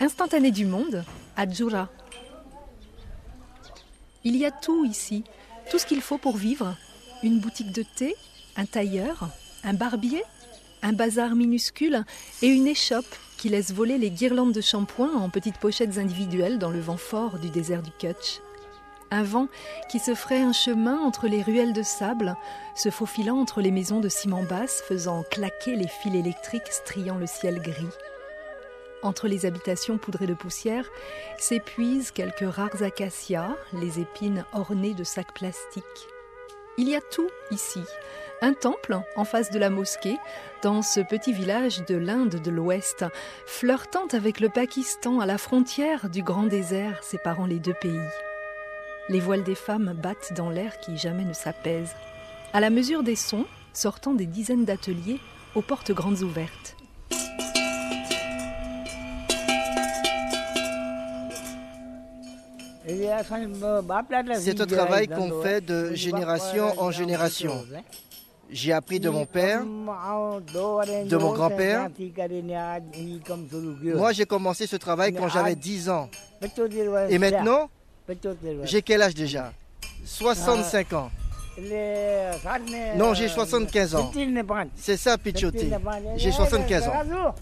Instantané du monde, à. Il y a tout ici, tout ce qu'il faut pour vivre. Une boutique de thé, un tailleur, un barbier, un bazar minuscule et une échoppe qui laisse voler les guirlandes de shampoing en petites pochettes individuelles dans le vent fort du désert du Kutch. Un vent qui se ferait un chemin entre les ruelles de sable, se faufilant entre les maisons de ciment basse, faisant claquer les fils électriques striant le ciel gris. Entre les habitations poudrées de poussière s'épuisent quelques rares acacias, les épines ornées de sacs plastiques. Il y a tout ici. Un temple en face de la mosquée, dans ce petit village de l'Inde de l'Ouest, flirtant avec le Pakistan à la frontière du grand désert séparant les deux pays. Les voiles des femmes battent dans l'air qui jamais ne s'apaise, à la mesure des sons sortant des dizaines d'ateliers aux portes grandes ouvertes. C'est un travail qu'on fait de génération en génération. J'ai appris de mon père, de mon grand-père. Moi, j'ai commencé ce travail quand j'avais 10 ans. Et maintenant, j'ai quel âge déjà 65 ans. Non, j'ai 75 ans. C'est ça, Pichotti. J'ai 75 ans.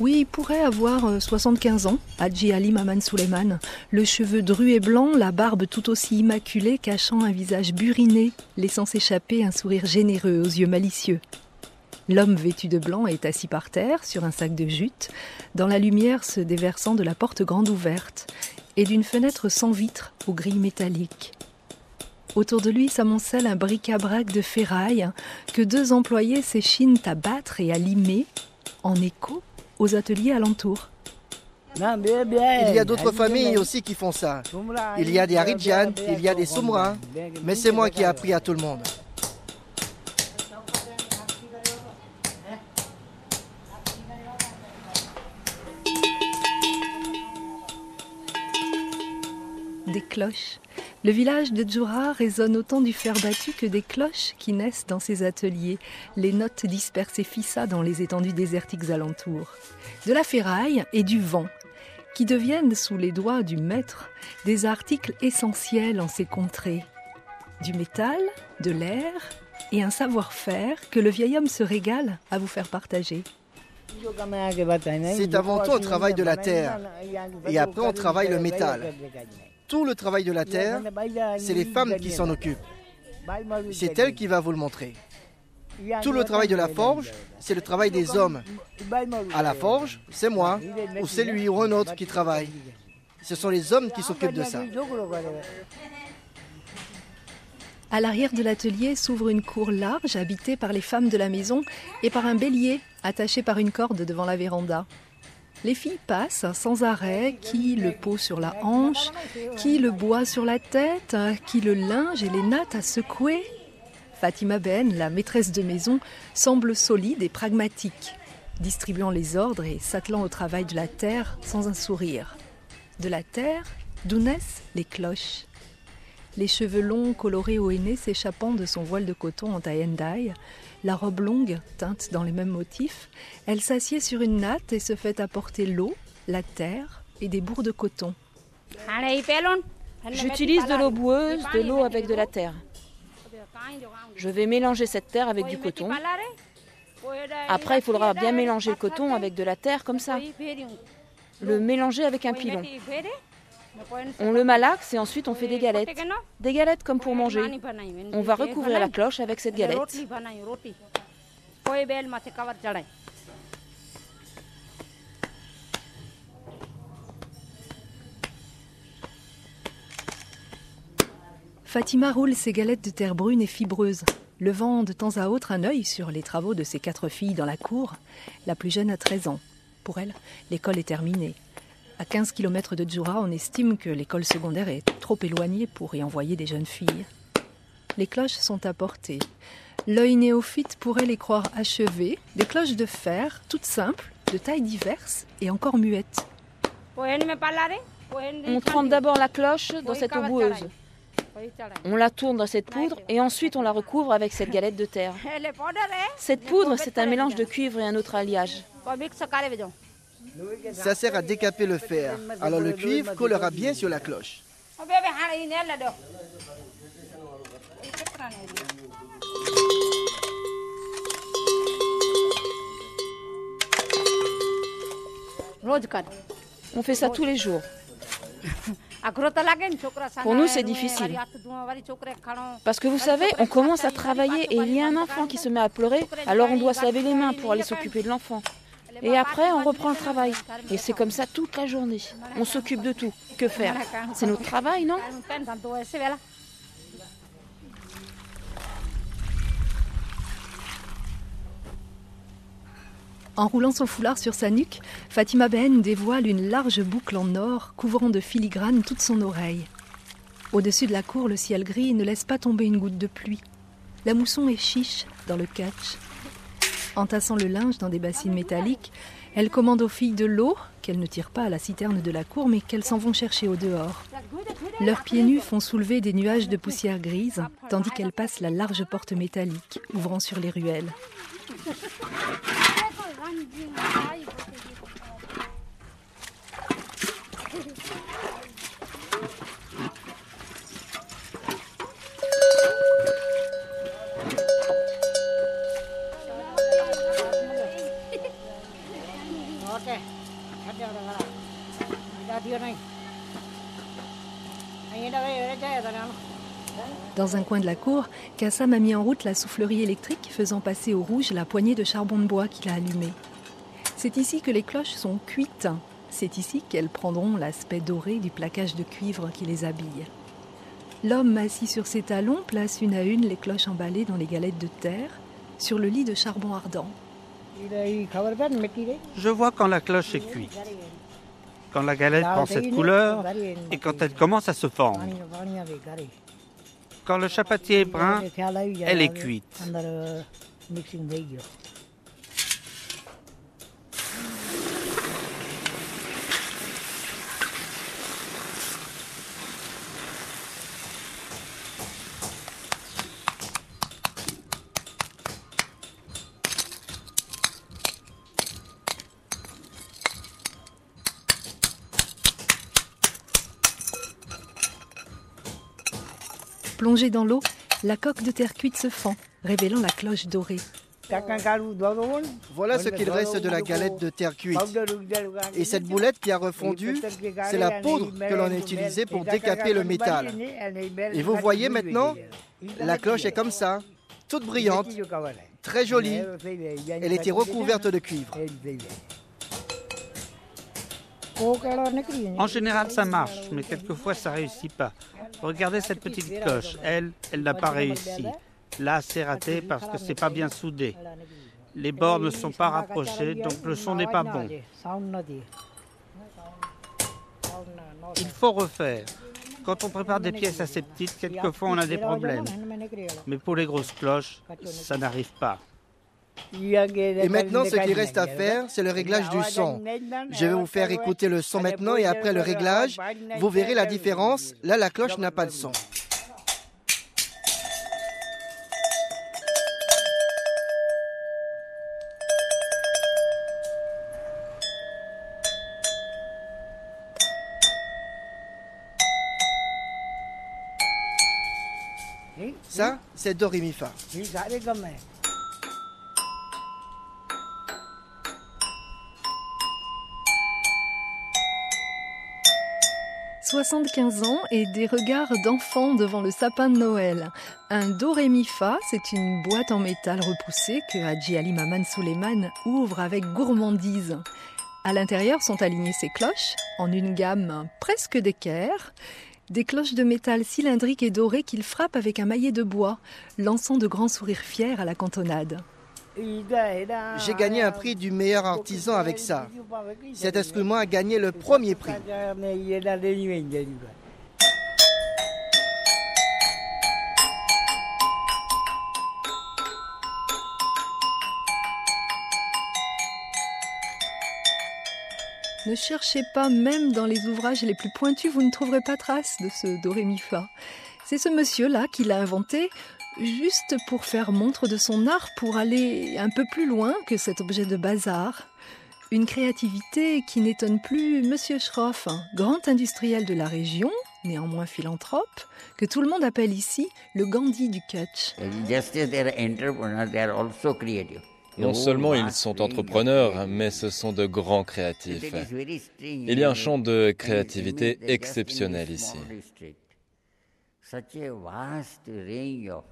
Oui, il pourrait avoir 75 ans, Hadji Ali Maman Suleiman, le cheveu dru et blanc, la barbe tout aussi immaculée cachant un visage buriné, laissant s'échapper un sourire généreux aux yeux malicieux. L'homme vêtu de blanc est assis par terre, sur un sac de jute, dans la lumière se déversant de la porte grande ouverte et d'une fenêtre sans vitre aux grilles métalliques. Autour de lui s'amoncelle un bric-à-brac de ferraille que deux employés s'échinent à battre et à limer, en écho aux ateliers alentours. Il y a d'autres familles aussi qui font ça. Il y a des Haridjan, il y a des Soumra, mais c'est moi qui ai appris à tout le monde. Des cloches. Le village de Djoura résonne autant du fer battu que des cloches qui naissent dans ses ateliers, les notes dispersées fissa dans les étendues désertiques alentours. De la ferraille et du vent, qui deviennent sous les doigts du maître des articles essentiels en ces contrées. Du métal, de l'air et un savoir-faire que le vieil homme se régale à vous faire partager. C'est avant tout un travail de la terre et après on travaille le métal tout le travail de la terre, c'est les femmes qui s'en occupent. C'est elle qui va vous le montrer. Tout le travail de la forge, c'est le travail des hommes. À la forge, c'est moi, ou c'est lui, ou un autre qui travaille. Ce sont les hommes qui s'occupent de ça. À l'arrière de l'atelier s'ouvre une cour large habitée par les femmes de la maison et par un bélier attaché par une corde devant la véranda. Les filles passent sans arrêt, qui le pot sur la hanche, qui le bois sur la tête, qui le linge et les nattes à secouer? Fatima Ben, la maîtresse de maison, semble solide et pragmatique, distribuant les ordres et s'attelant au travail de la terre sans un sourire. De la terre, d'où naissent les cloches? Les cheveux longs colorés au henné s'échappant de son voile de coton en taïendaï, la robe longue, teinte dans les mêmes motifs, elle s'assied sur une natte et se fait apporter l'eau, la terre et des bourres de coton. J'utilise de l'eau boueuse, de l'eau avec de la terre. Je vais mélanger cette terre avec du coton. Après, il faudra bien mélanger le coton avec de la terre comme ça. Le mélanger avec un pilon. On le malaxe et ensuite on fait des galettes. Des galettes comme pour manger. On va recouvrir la cloche avec cette galette. Fatima roule ses galettes de terre brune et fibreuse, levant de temps à autre un œil sur les travaux de ses quatre filles dans la cour. La plus jeune a 13 ans. Pour elle, l'école est terminée. À 15 km de Djoura, on estime que l'école secondaire est trop éloignée pour y envoyer des jeunes filles. Les cloches sont à portée. L'œil néophyte pourrait les croire achevées, des cloches de fer, toutes simples, de tailles diverses et encore muettes. On trempe d'abord la cloche dans cette eau boueuse. On la tourne dans cette poudre et ensuite on la recouvre avec cette galette de terre. Cette poudre, c'est un mélange de cuivre et un autre alliage. Ça sert à décaper le fer. Alors le cuivre collera bien sur la cloche. On fait ça tous les jours. Pour nous, c'est difficile. Parce que vous savez, on commence à travailler et il y a un enfant qui se met à pleurer, alors on doit se laver les mains pour aller s'occuper de l'enfant. Et après, on reprend le travail. Et c'est comme ça toute la journée. On s'occupe de tout. Que faire? C'est notre travail, non? En roulant son foulard sur sa nuque, Fatima Ben dévoile une large boucle en or couvrant de filigrane toute son oreille. Au-dessus de la cour, le ciel gris ne laisse pas tomber une goutte de pluie. La mousson est chiche dans le catch. Entassant le linge dans des bassines métalliques, elle commande aux filles de l'eau, qu'elles ne tirent pas à la citerne de la cour, mais qu'elles s'en vont chercher au dehors. Leurs pieds nus font soulever des nuages de poussière grise, tandis qu'elles passent la large porte métallique, ouvrant sur les ruelles. Dans un coin de la cour, Kassam a mis en route la soufflerie électrique faisant passer au rouge la poignée de charbon de bois qu'il a allumée. C'est ici que les cloches sont cuites. C'est ici qu'elles prendront l'aspect doré du plaquage de cuivre qui les habille. L'homme assis sur ses talons place une à une les cloches emballées dans les galettes de terre sur le lit de charbon ardent. Je vois quand la cloche est cuite, quand la galette prend cette couleur et quand elle commence à se fendre. Quand le chapatier est brun, elle est cuite. Plongée dans l'eau, la coque de terre cuite se fend, révélant la cloche dorée. Voilà ce qu'il reste de la galette de terre cuite. Et cette boulette qui a refondu, c'est la poudre que l'on a utilisée pour décaper le métal. Et vous voyez maintenant, la cloche est comme ça, toute brillante, très jolie. Elle était recouverte de cuivre. En général, ça marche, mais quelquefois, ça réussit pas. Regardez cette petite cloche. Elle, elle n'a pas réussi. Là, c'est raté parce que c'est pas bien soudé. Les bords ne sont pas rapprochés, donc le son n'est pas bon. Il faut refaire. Quand on prépare des pièces assez petites, quelquefois on a des problèmes. Mais pour les grosses cloches, ça n'arrive pas. Et maintenant, ce qui reste à faire, c'est le réglage du son. Je vais vous faire écouter le son maintenant et après le réglage, vous verrez la différence. Là, la cloche n'a pas de son. Ça, c'est Do. 75 ans et des regards d'enfant devant le sapin de Noël. Un do ré mi fa, c'est une boîte en métal repoussée que Haji Ali Maman Suleiman ouvre avec gourmandise. À l'intérieur sont alignées ses cloches en une gamme presque d'équerre, des cloches de métal cylindriques et dorées qu'il frappe avec un maillet de bois, lançant de grands sourires fiers à la cantonade. J'ai gagné un prix du meilleur artisan avec ça. Cet instrument a gagné le premier prix. Ne cherchez pas, même dans les ouvrages les plus pointus, vous ne trouverez pas trace de ce do ré mi fa. C'est ce monsieur-là qui l'a inventé juste pour faire montre de son art, pour aller un peu plus loin que cet objet de bazar. Une créativité qui n'étonne plus Monsieur Schroff, grand industriel de la région, néanmoins philanthrope, que tout le monde appelle ici le Gandhi du Kutch. Non seulement ils sont entrepreneurs, mais ce sont de grands créatifs. Il y a un champ de créativité exceptionnel ici.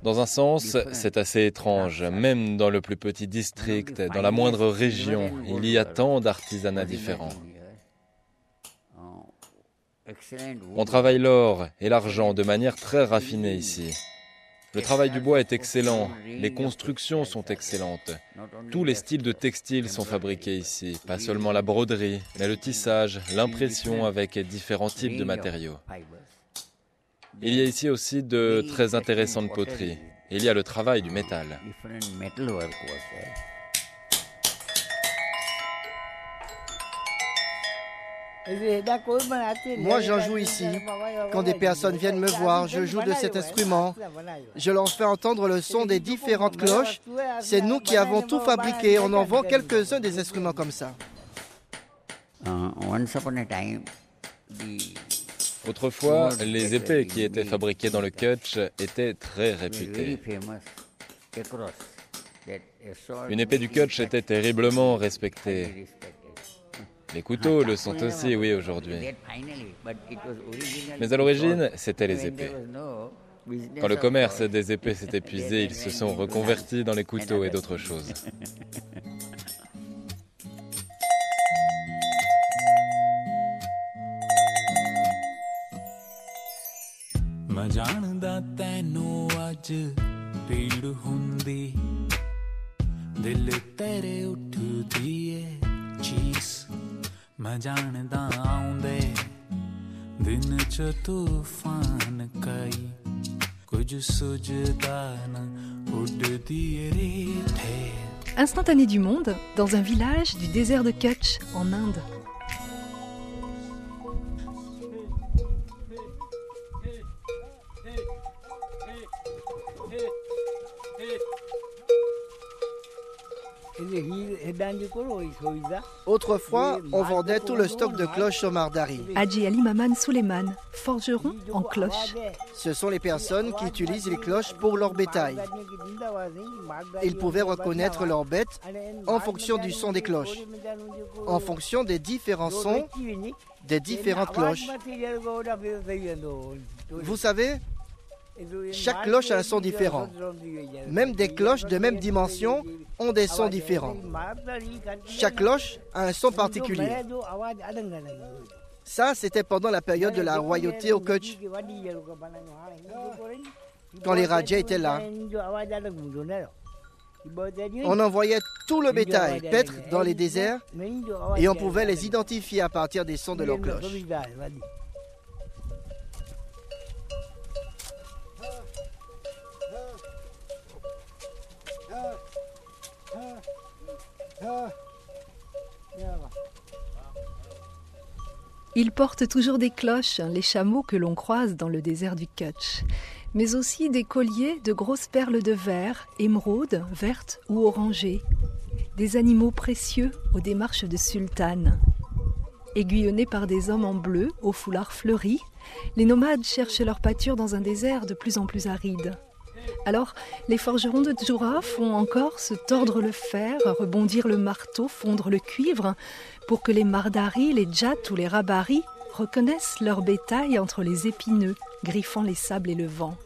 Dans un sens, c'est assez étrange. Même dans le plus petit district, dans la moindre région, il y a tant d'artisanats différents. On travaille l'or et l'argent de manière très raffinée ici. Le travail du bois est excellent, les constructions sont excellentes. Tous les styles de textiles sont fabriqués ici, pas seulement la broderie, mais le tissage, l'impression avec différents types de matériaux. Il y a ici aussi de très intéressantes poteries. Il y a le travail du métal. Moi, j'en joue ici. Quand des personnes viennent me voir, je joue de cet instrument. Je leur fais entendre le son des différentes cloches. C'est nous qui avons tout fabriqué. On en vend quelques-uns des instruments comme ça. Autrefois, les épées qui étaient fabriquées dans le Kutch étaient très réputées. Une épée du Kutch était terriblement respectée. Les couteaux le sont aussi, oui, aujourd'hui. Mais à l'origine, c'était les épées. Quand le commerce des épées s'est épuisé, ils se sont reconvertis dans les couteaux et d'autres choses. Instantané du monde, dans un village du désert de Kutch, en Inde. Autrefois, on vendait tout le stock de cloches au Mardari. Hadji Ali Maman Suleiman, forgeron en cloches. Ce sont les personnes qui utilisent les cloches pour leur bétail. Ils pouvaient reconnaître leurs bêtes en fonction du son des cloches, en fonction des différents sons des différentes cloches. Vous savez, chaque cloche a un son différent. Même des cloches de même dimension ont des sons différents. Chaque cloche a un son particulier. Ça, c'était pendant la période de la royauté au Kutch, quand les Rajas étaient là. On envoyait tout le bétail paître dans les déserts et on pouvait les identifier à partir des sons de leurs cloches. Ils portent toujours des cloches, les chameaux que l'on croise dans le désert du Kutch, mais aussi des colliers de grosses perles de verre, émeraudes, vertes ou orangées, des animaux précieux aux démarches de sultane. Aiguillonnés par des hommes en bleu, aux foulards fleuris, les nomades cherchent leur pâture dans un désert de plus en plus aride. Alors, les forgerons de Djoura font encore se tordre le fer, rebondir le marteau, fondre le cuivre, pour que les mardaris, les djats ou les rabaris reconnaissent leur bétail entre les épineux, griffant les sables et le vent.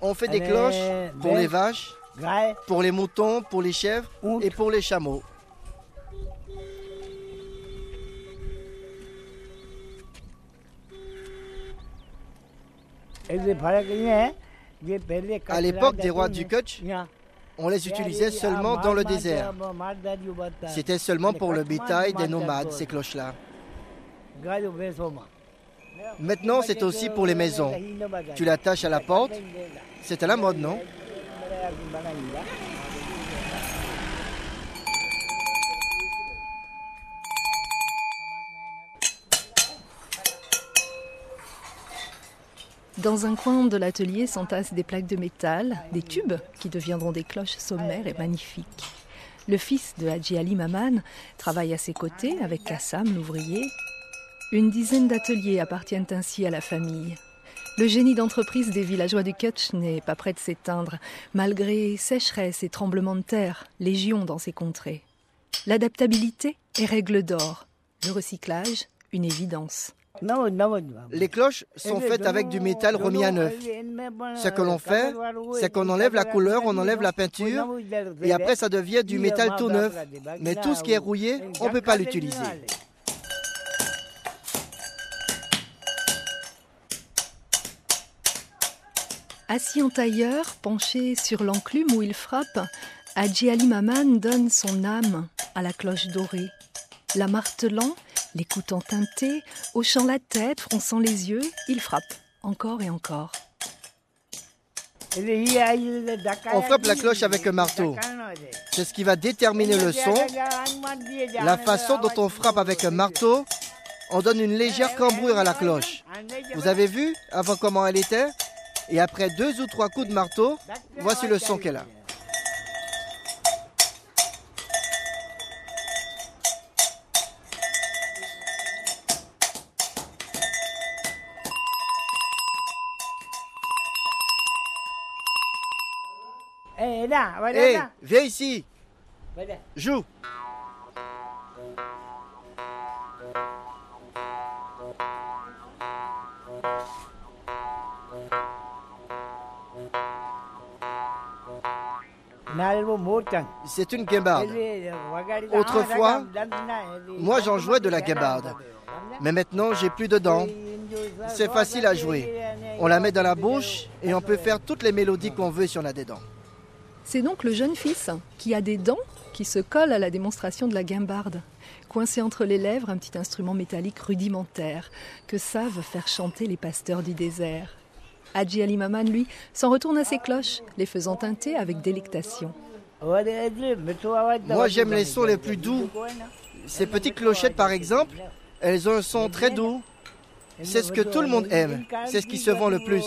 On fait des cloches pour les vaches, pour les moutons, pour les chèvres et pour les chameaux. À l'époque des rois du Kutch, on les utilisait seulement dans le désert. C'était seulement pour le bétail des nomades, ces cloches-là. Maintenant, c'est aussi pour les maisons. Tu l'attaches à la porte. C'est à la mode, non? Dans un coin de l'atelier s'entassent des plaques de métal, des tubes qui deviendront des cloches sommaires et magnifiques. Le fils de Hadji Ali Maman travaille à ses côtés avec Kassam, l'ouvrier. Une dizaine d'ateliers appartiennent ainsi à la famille. Le génie d'entreprise des villageois du Kutch n'est pas prêt de s'éteindre, malgré sécheresse et tremblements de terre, légion dans ces contrées. L'adaptabilité est règle d'or, le recyclage, une évidence. Les cloches sont faites avec du métal remis à neuf. Ce que l'on fait, c'est qu'on enlève la couleur, on enlève la peinture, et après ça devient du métal tout neuf. Mais tout ce qui est rouillé, on ne peut pas l'utiliser. Assis en tailleur, penché sur l'enclume où il frappe, Hadji Ali Maman donne son âme à la cloche dorée. La martelant, l'écoutant teinter, hochant la tête, fronçant les yeux, il frappe encore et encore. On frappe la cloche avec un marteau. C'est ce qui va déterminer le son. La façon dont on frappe avec un marteau, on donne une légère cambrure à la cloche. Vous avez vu avant comment elle était? Et après deux ou trois coups de marteau, voici le son qu'elle a. Hé, hey, viens ici. Joue. C'est une guimbarde. Autrefois, moi j'en jouais de la guimbarde. Mais maintenant, j'ai plus de dents. C'est facile à jouer. On la met dans la bouche et on peut faire toutes les mélodies qu'on veut si on a des dents. C'est donc le jeune fils qui a des dents qui se colle à la démonstration de la guimbarde. Coincé entre les lèvres, un petit instrument métallique rudimentaire que savent faire chanter les pasteurs du désert. Hadji Ali Maman, lui, s'en retourne à ses cloches, les faisant teinter avec délectation. Moi, j'aime les sons les plus doux. Ces petites clochettes, par exemple, elles ont un son très doux. C'est ce que tout le monde aime. C'est ce qui se vend le plus.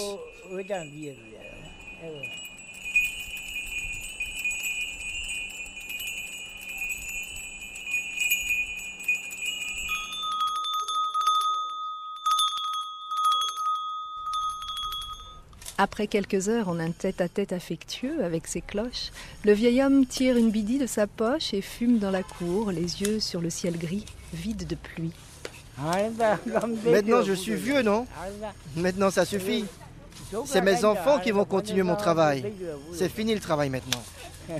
Après quelques heures en un tête-à-tête affectueux avec ses cloches, le vieil homme tire une bidie de sa poche et fume dans la cour, les yeux sur le ciel gris, vide de pluie. Maintenant je suis vieux, non? Maintenant ça suffit. C'est mes enfants qui vont continuer mon travail. C'est fini le travail maintenant.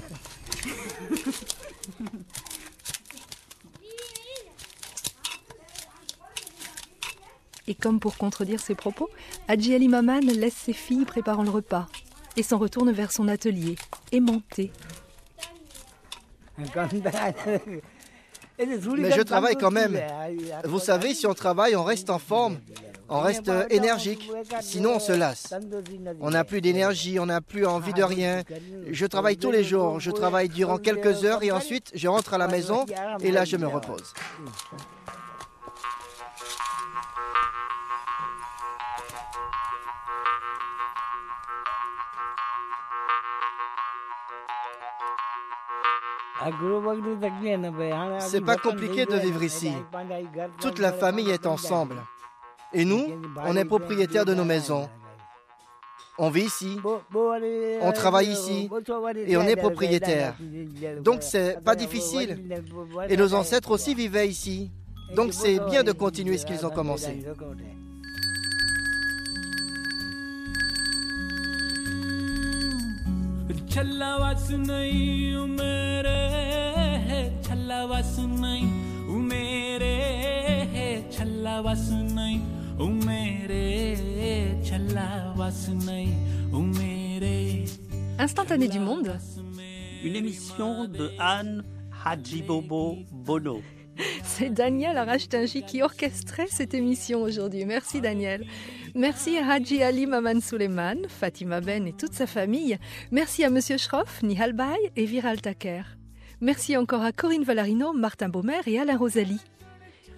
Et comme pour contredire ses propos, Hadji Ali Maman laisse ses filles préparant le repas et s'en retourne vers son atelier, aimanté. Mais je travaille quand même. Vous savez, si on travaille, on reste en forme, on reste énergique. Sinon, on se lasse. On n'a plus d'énergie, on n'a plus envie de rien. Je travaille tous les jours. Je travaille durant quelques heures et ensuite, je rentre à la maison et là, je me repose. C'est pas compliqué de vivre ici. Toute la famille est ensemble. Et nous, on est propriétaires de nos maisons. On vit ici, on travaille ici et on est propriétaire. Donc c'est pas difficile. Et nos ancêtres aussi vivaient ici. Donc c'est bien de continuer ce qu'ils ont commencé. Instantané du monde. Une émission de Anne Hajibobo Bono. C'est Daniel Arachtingi qui orchestrait cette émission aujourd'hui. Merci Daniel. Merci à Haji Ali Maman Suleiman, Fatima Ben et toute sa famille. Merci à Monsieur Schroff, Nihal Bay et Viral Taker. Merci encore à Corinne Valarino, Martin Baumer et Alain Rosalie.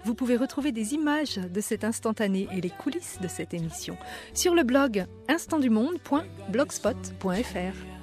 Vous pouvez retrouver des images de cet instantané et les coulisses de cette émission sur le blog instantdumonde.blogspot.fr.